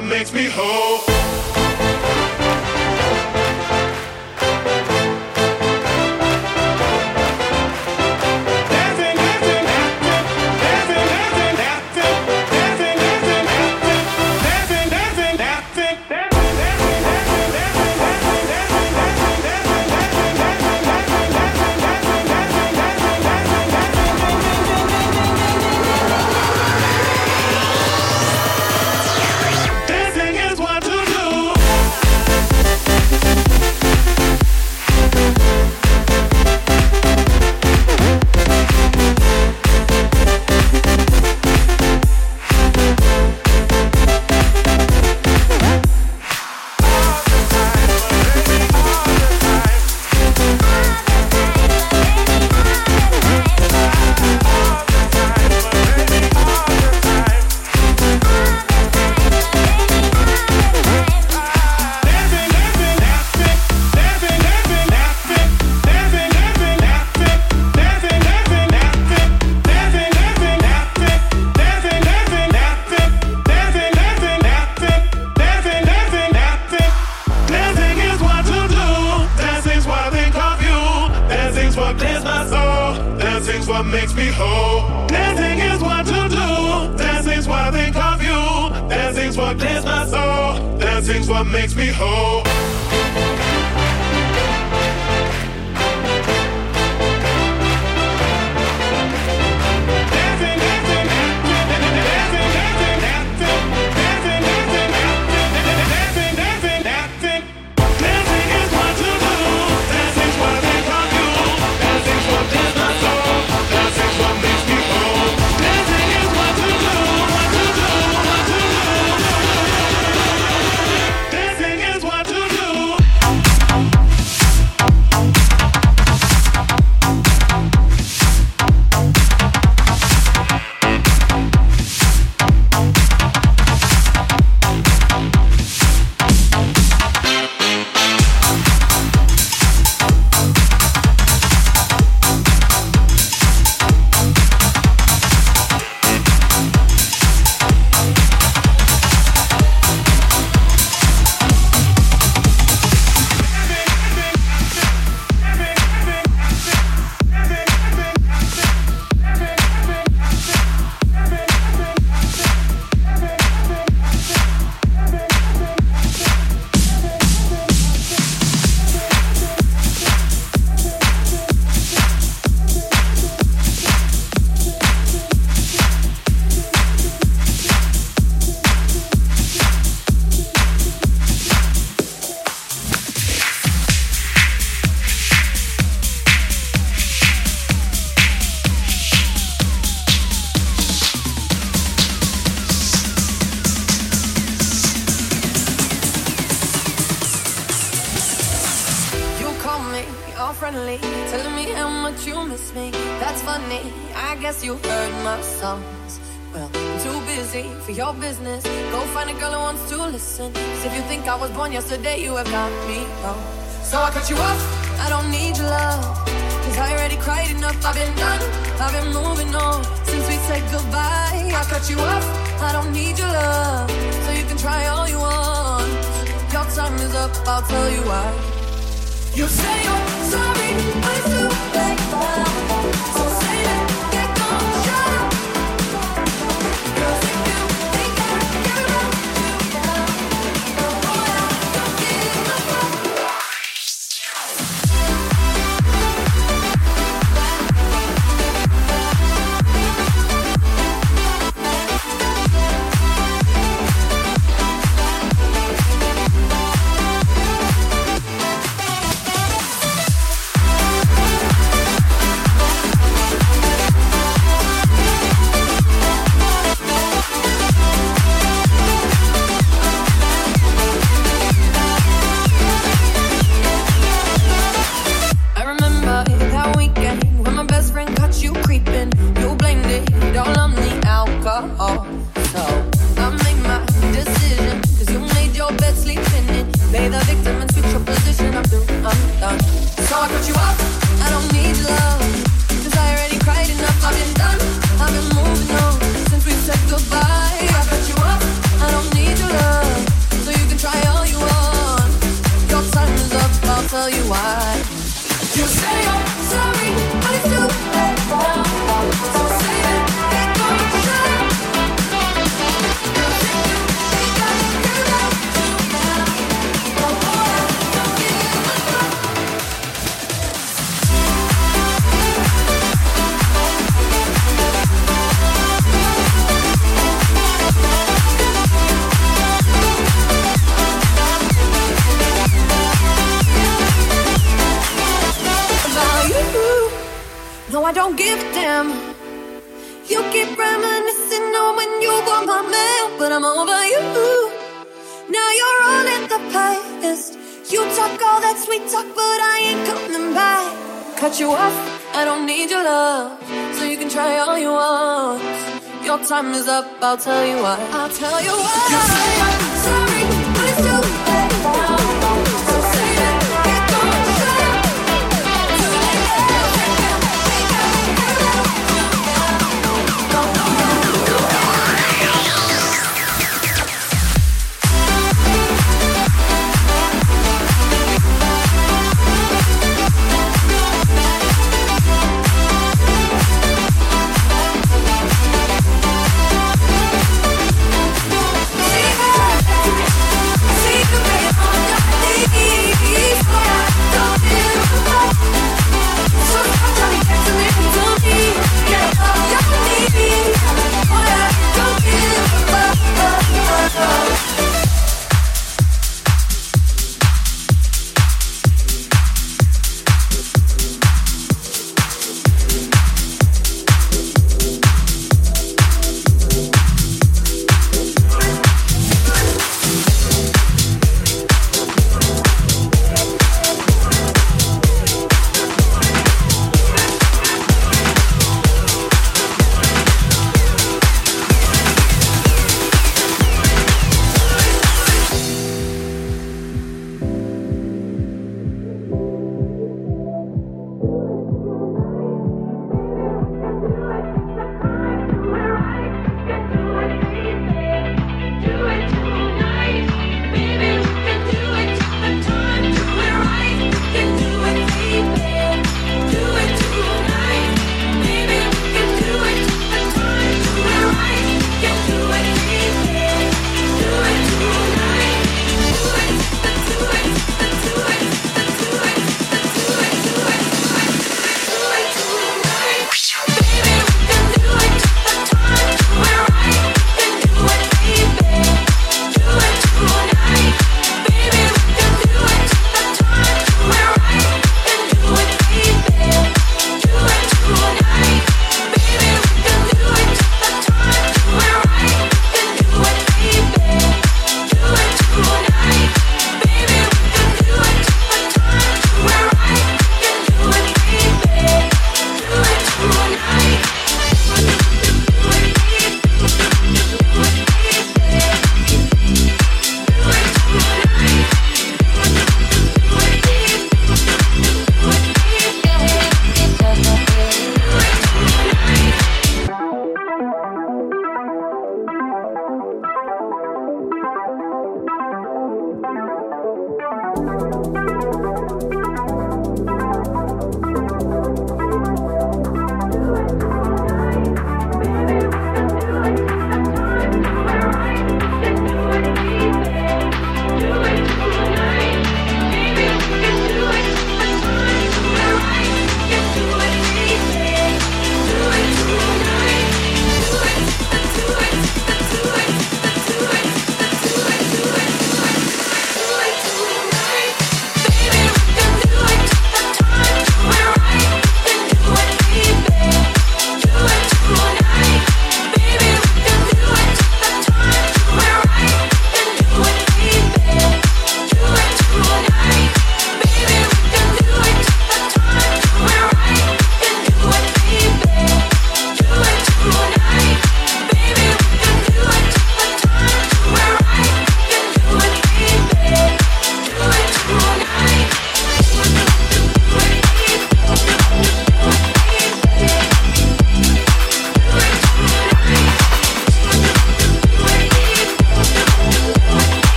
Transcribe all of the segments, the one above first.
to do.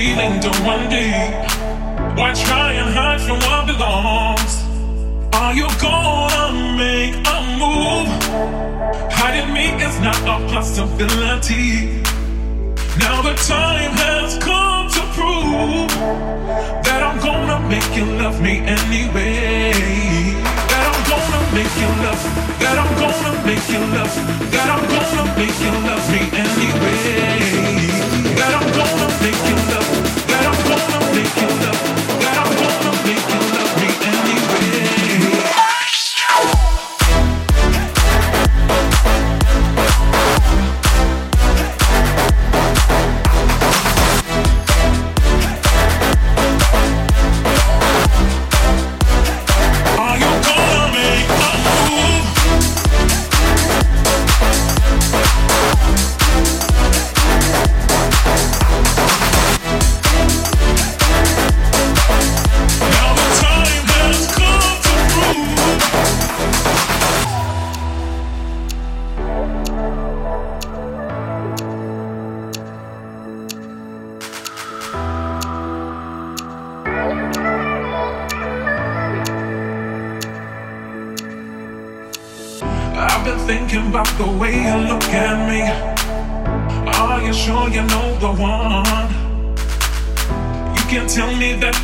Feeling don't run deep. Why try and hide from what belongs? Are you gonna make a move? Hiding me is not a possibility. Now the time has come to prove that I'm gonna make you love me anyway That I'm gonna make you love, that I'm gonna make you love, that I'm gonna make you love me anyway. That I'm gonna make you love, that I'm gonna make you love,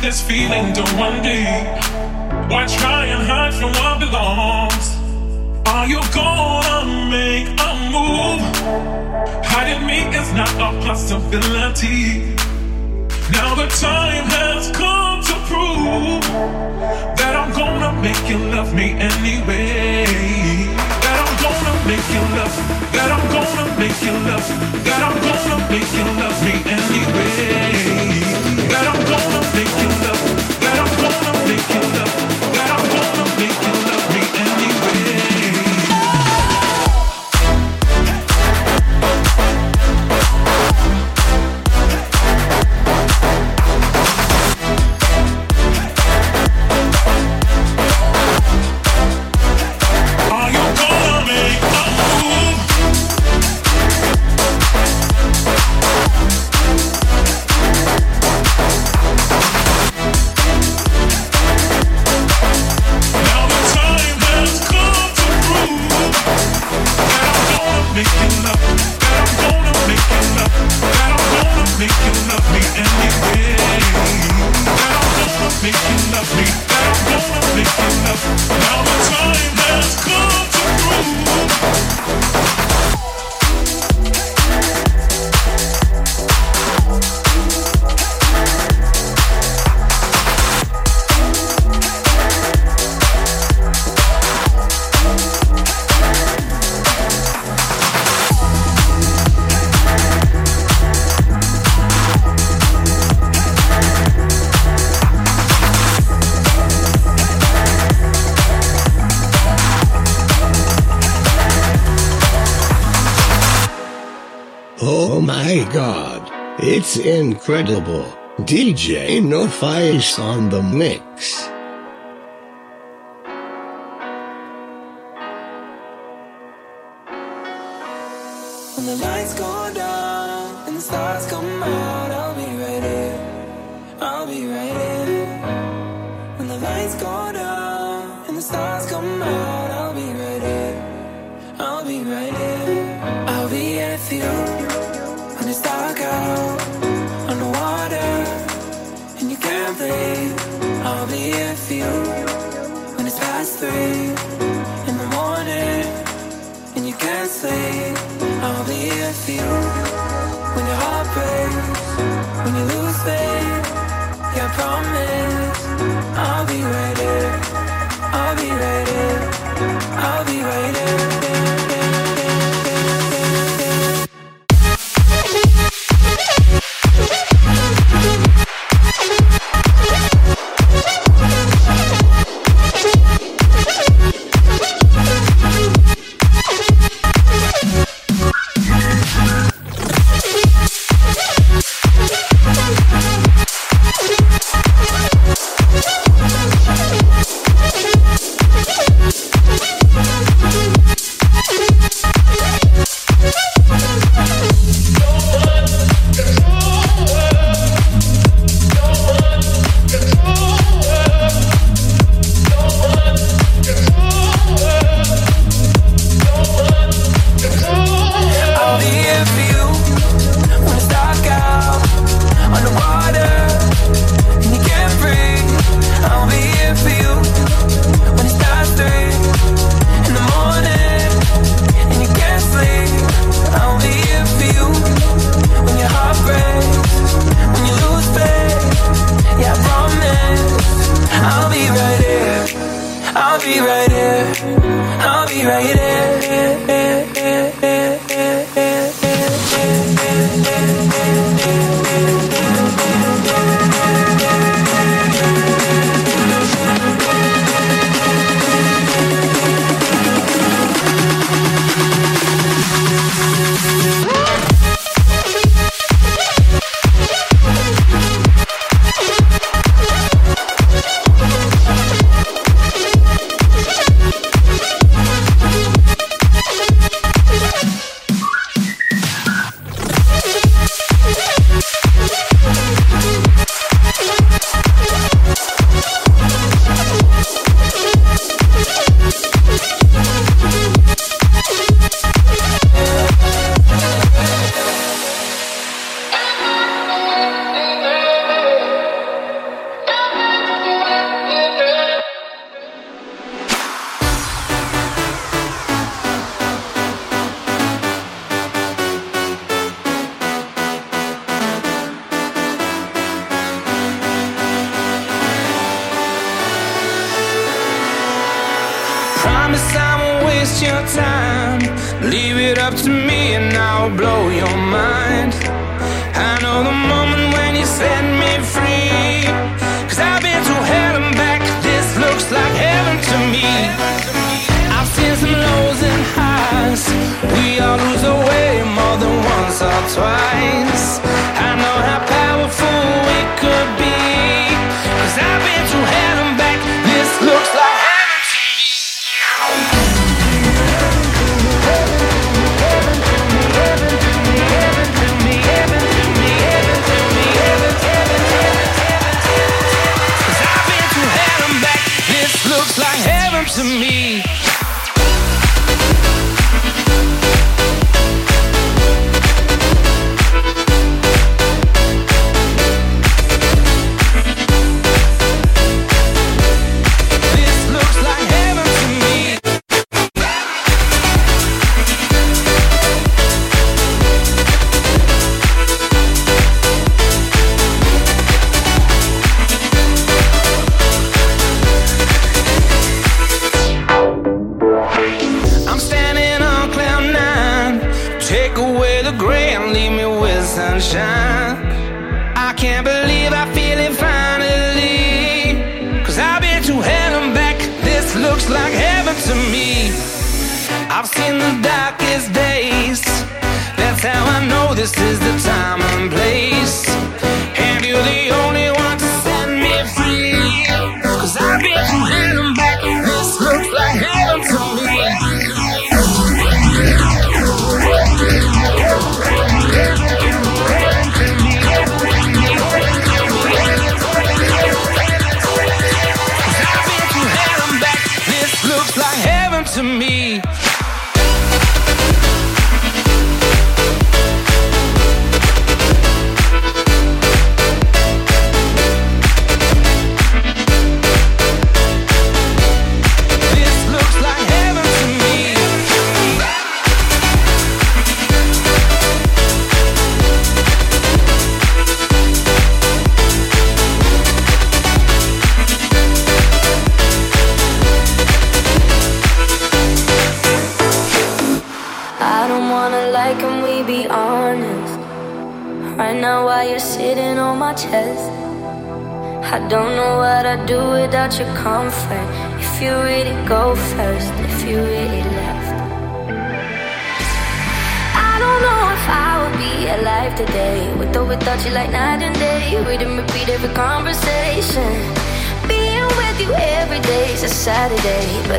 this feeling don't run deep. Why try and hide from what belongs? Are you gonna make a move? Hiding me is not a possibility. Now the time has come to prove that I'm gonna make you love me anyway. That I'm gonna make you love, that I'm gonna make you love, that I'm gonna make you love me anyway. That I'm gonna make you love, that I'm gonna make you love, incredible. DJ No Face on the mix. When the lights go down and the stars come out,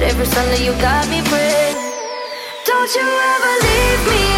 Every Sunday you got me praying. Don't you ever leave me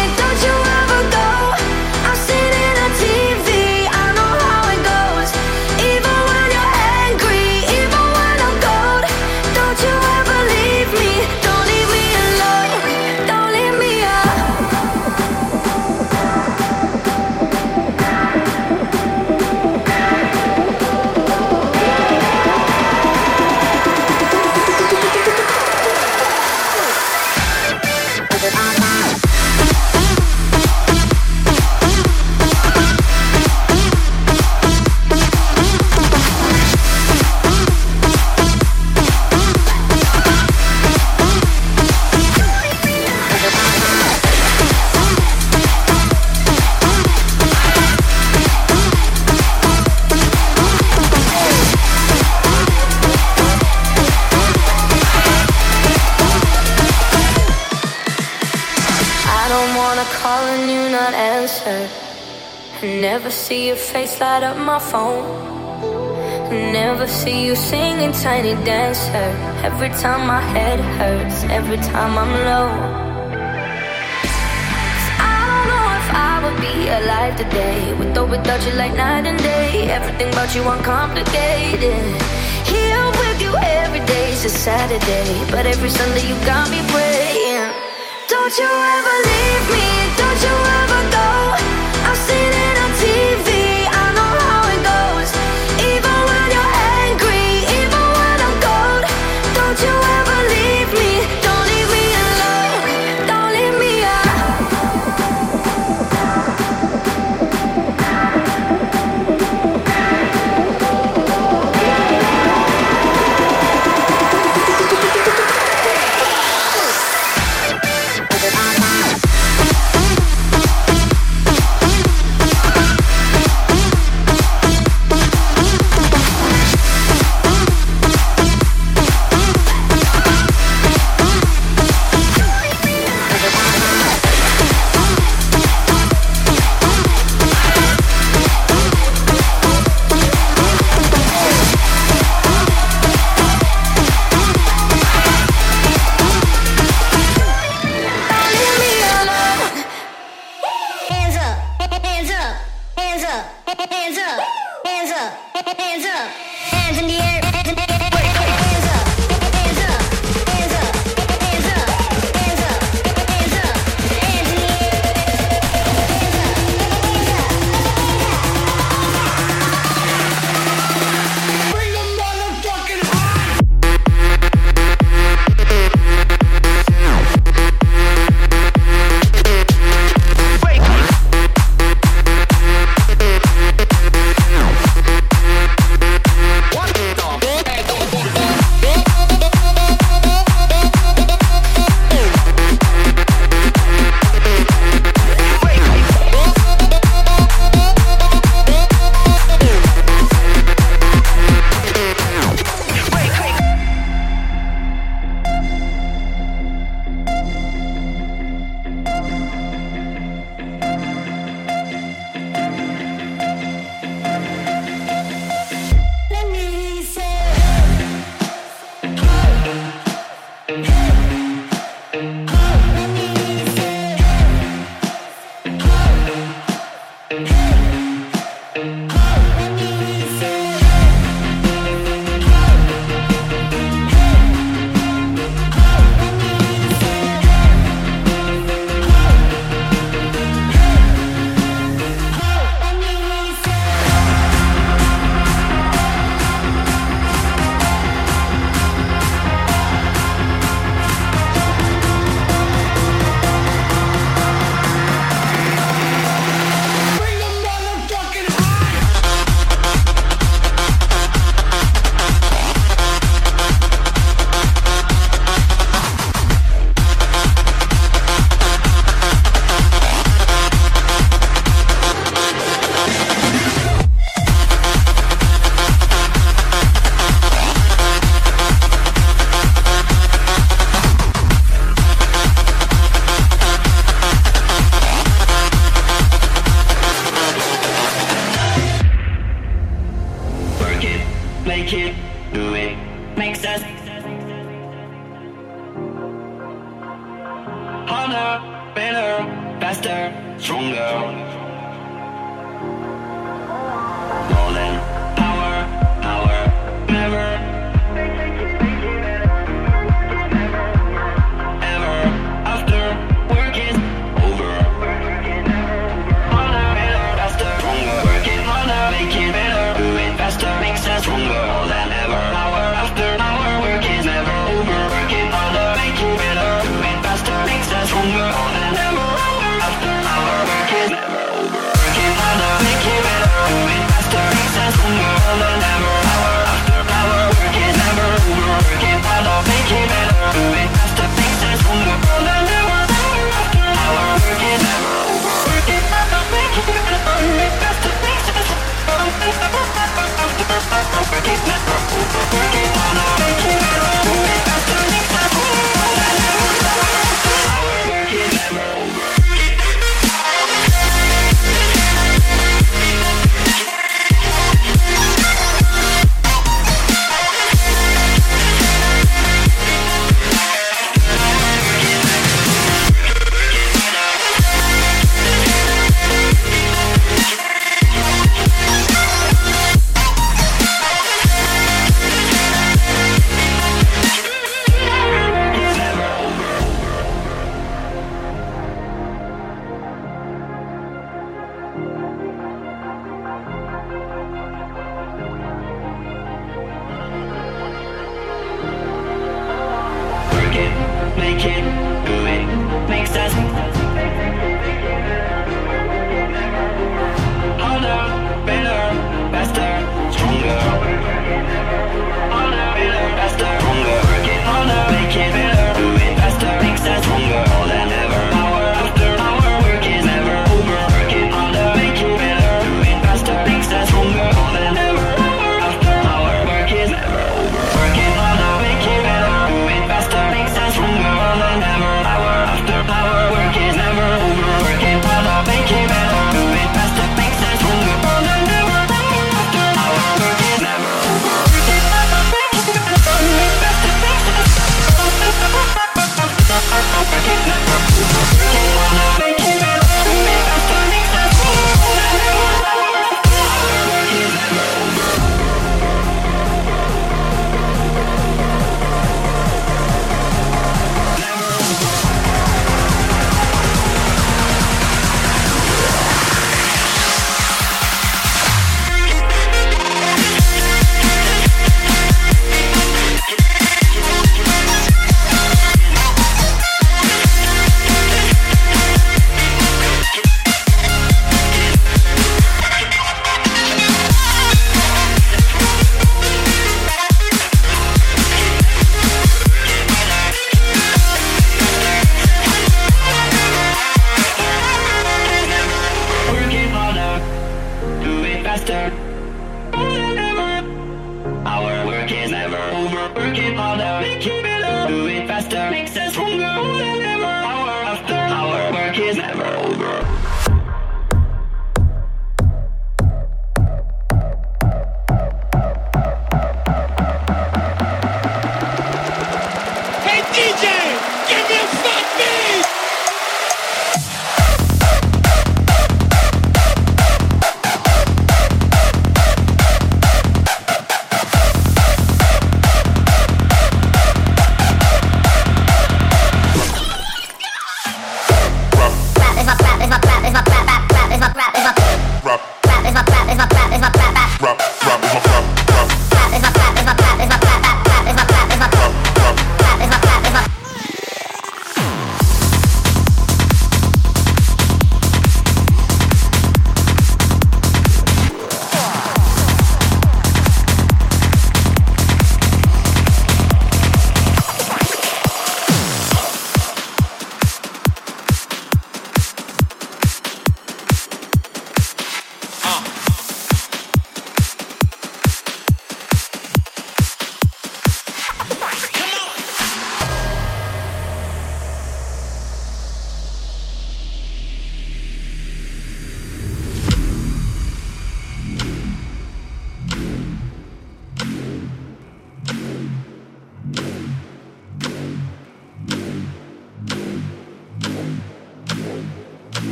sunset. I never see your face light up my phone. Never see you singing Tiny Dancer. Every time my head hurts, every time I'm low. I don't know if I would be alive today. With or without you, like night and day. Everything about you uncomplicated. Here with you every day is a Saturday. But every Sunday, you got me praying. Don't you ever leave me, don't you ever go.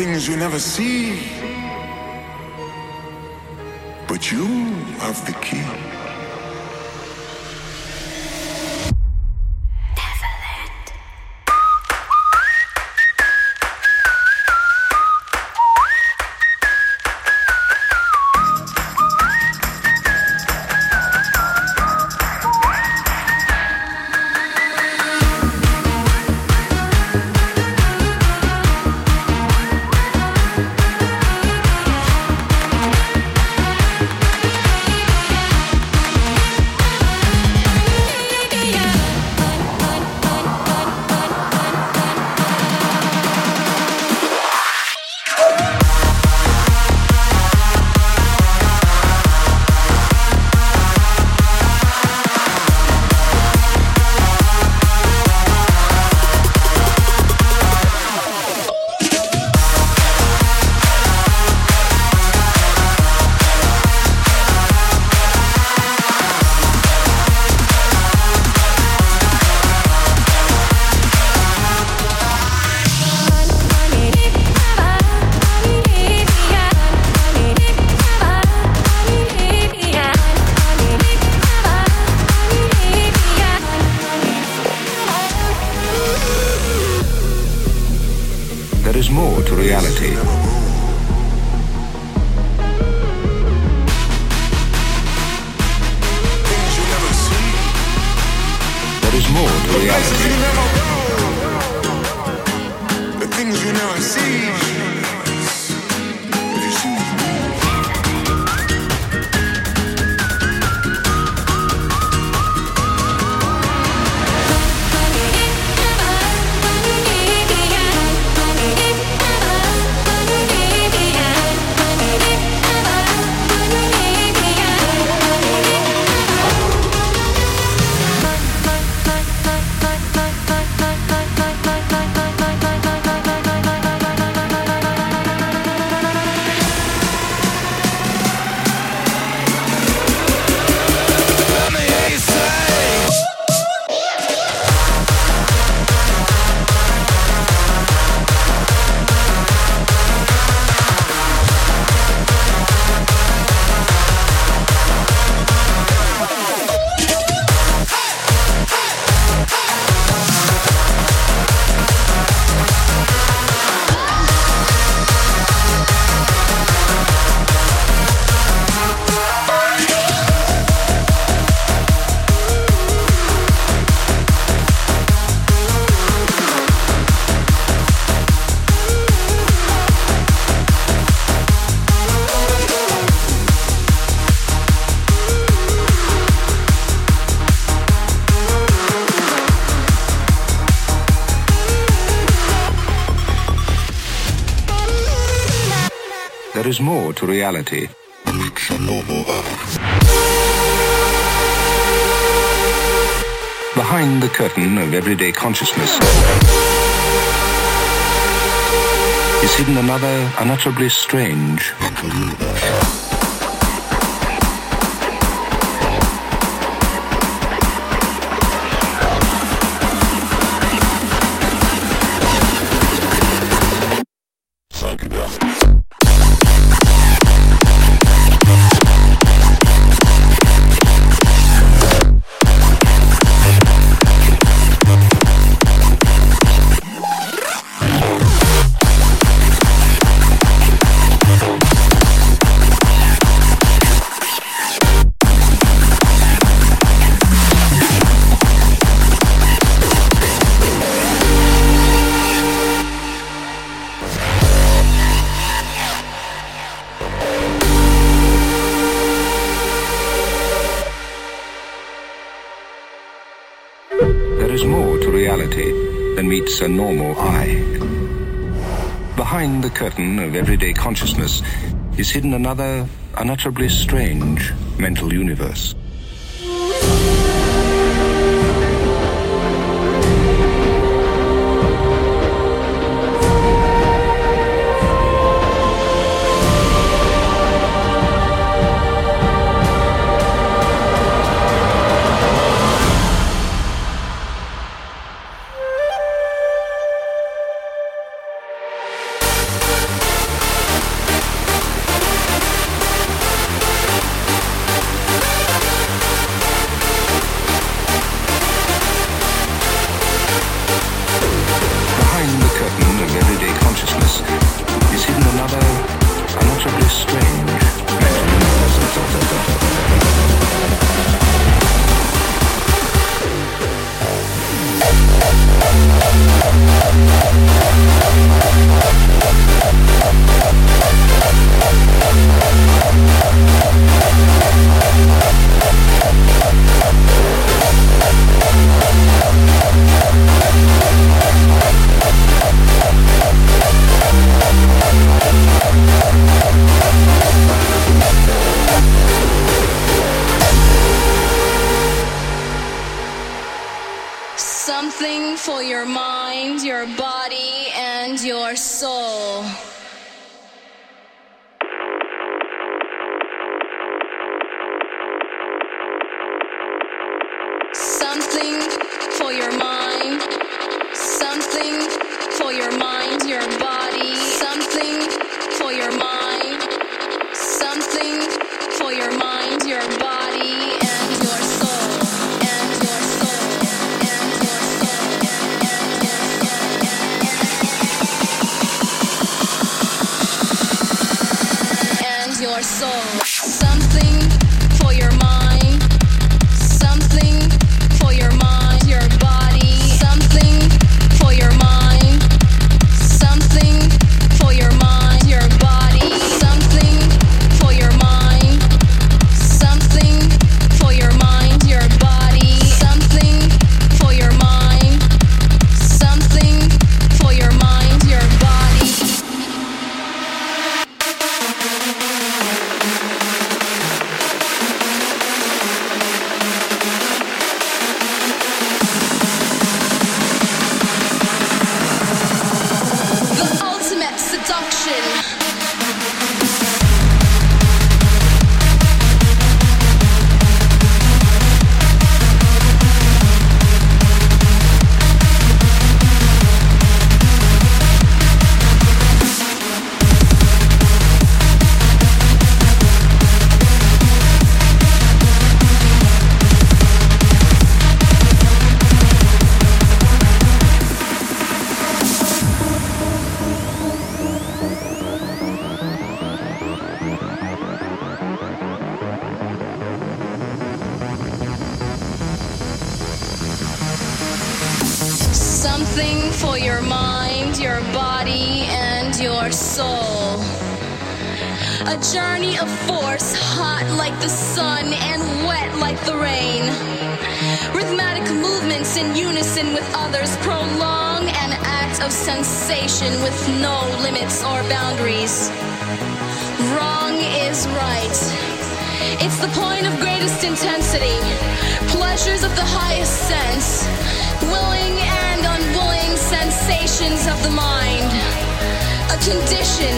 things you never see. reality. to reality. Behind the curtain of everyday consciousness is hidden another unutterably strange. of everyday consciousness is hidden another unutterably strange mental universe. in unison with others, prolong an act of sensation with no limits or boundaries. Wrong is right. It's the point of greatest intensity, pleasures of the highest sense, willing and unwilling sensations of the mind. A condition,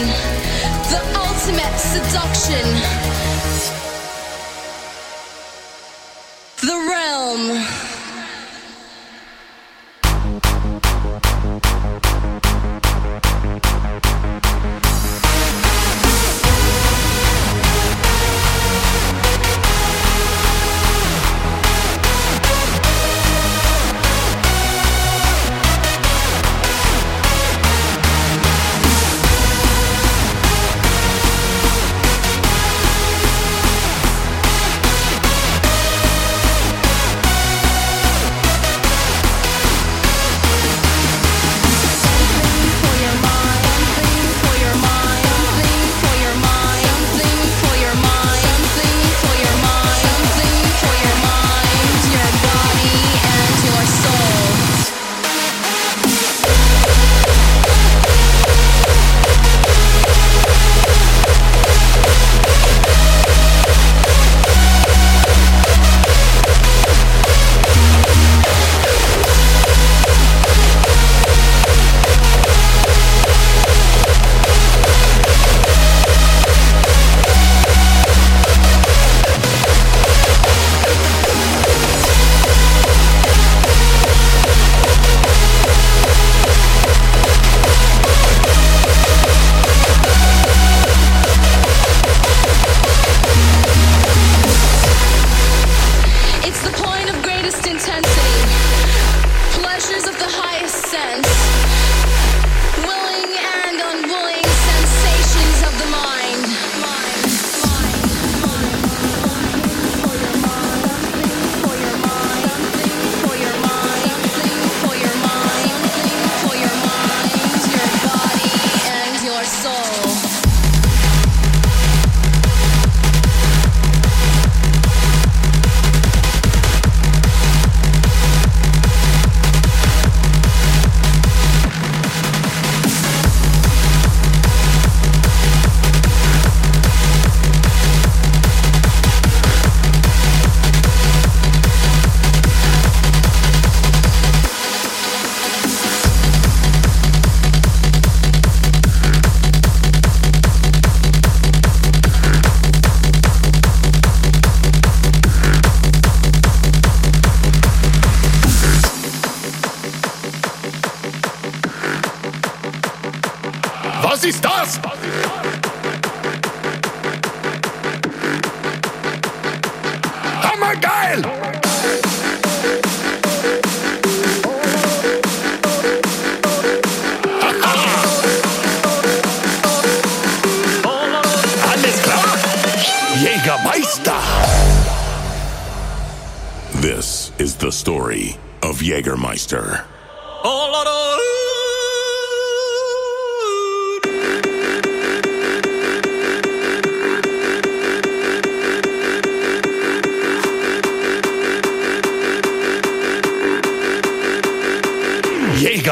the ultimate seduction. The realm.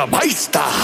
jamais está.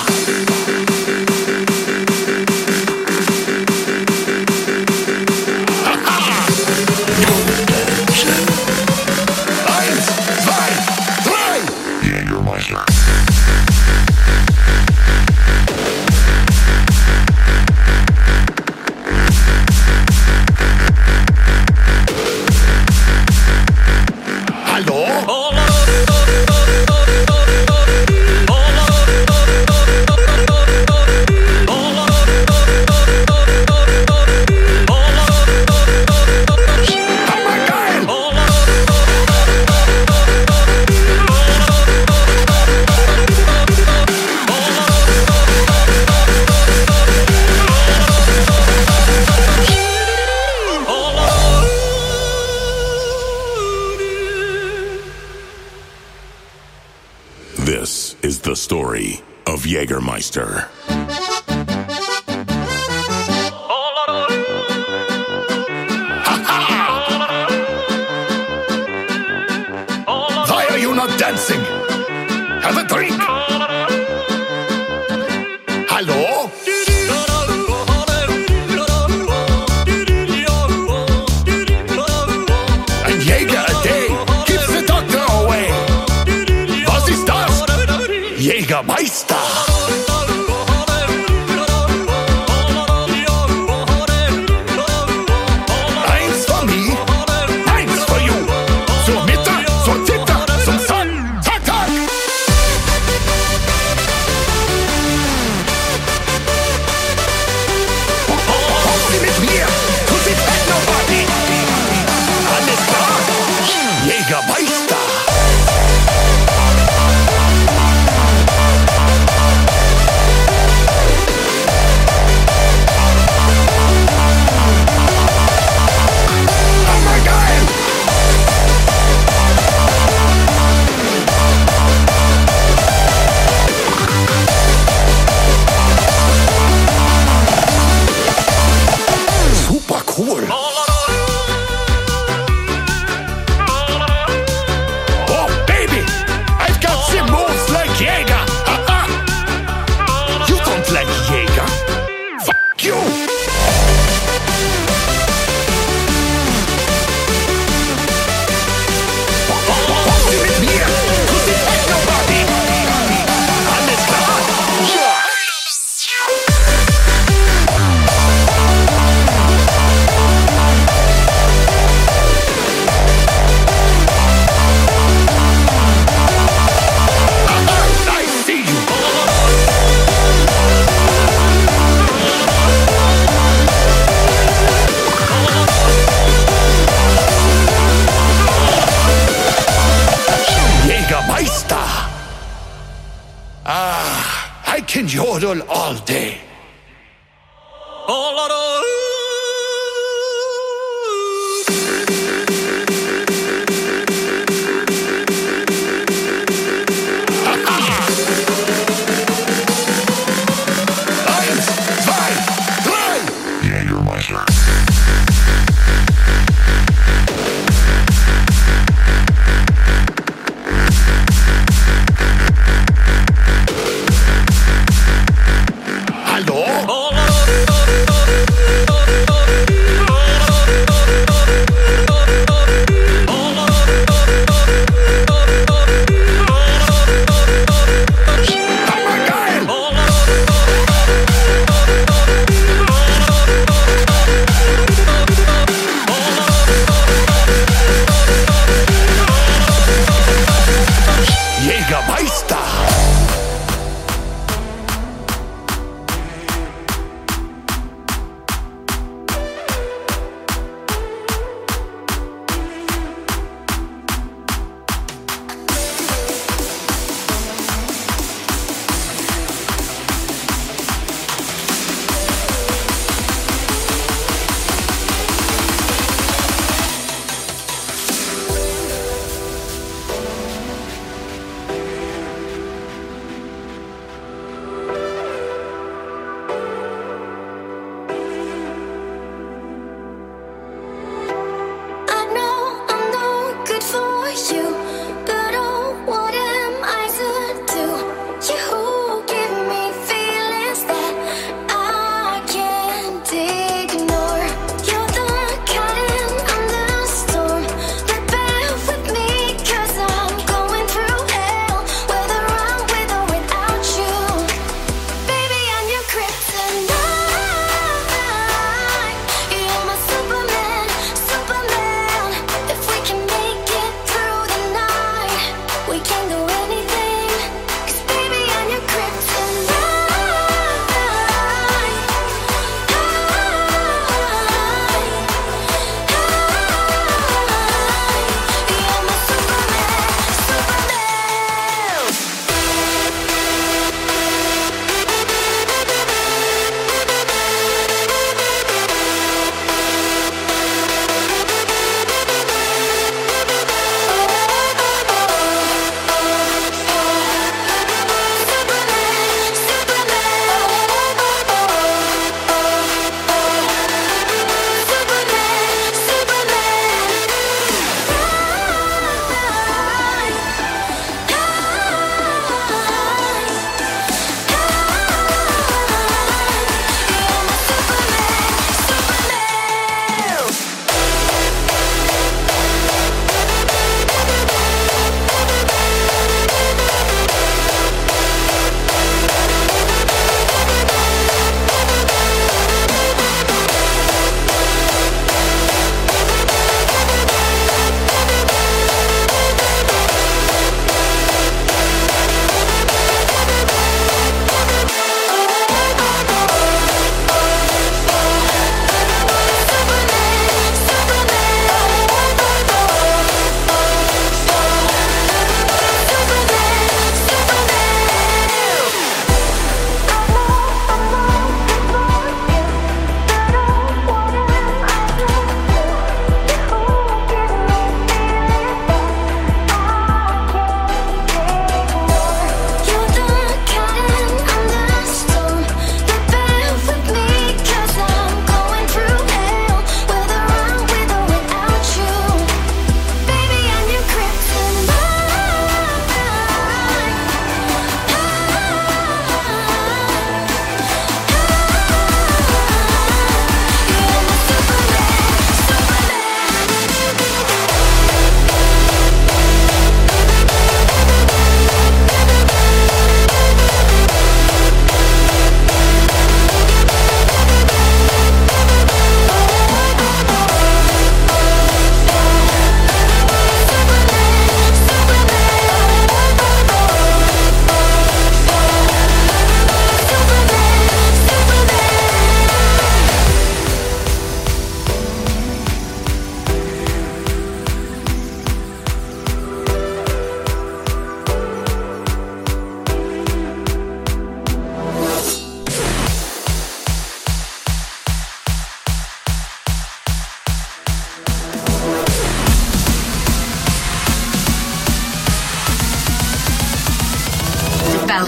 Jägermeister.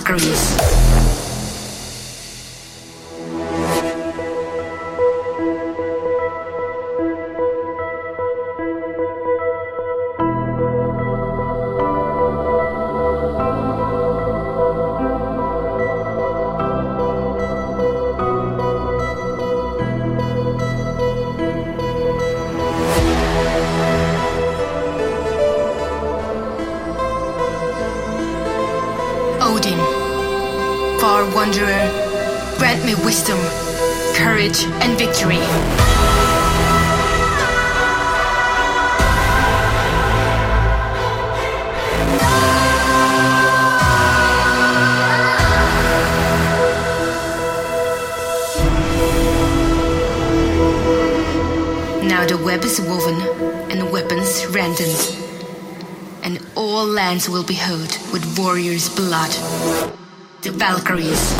Valkyries. Valkyries.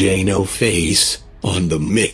DJ No Face on the mix.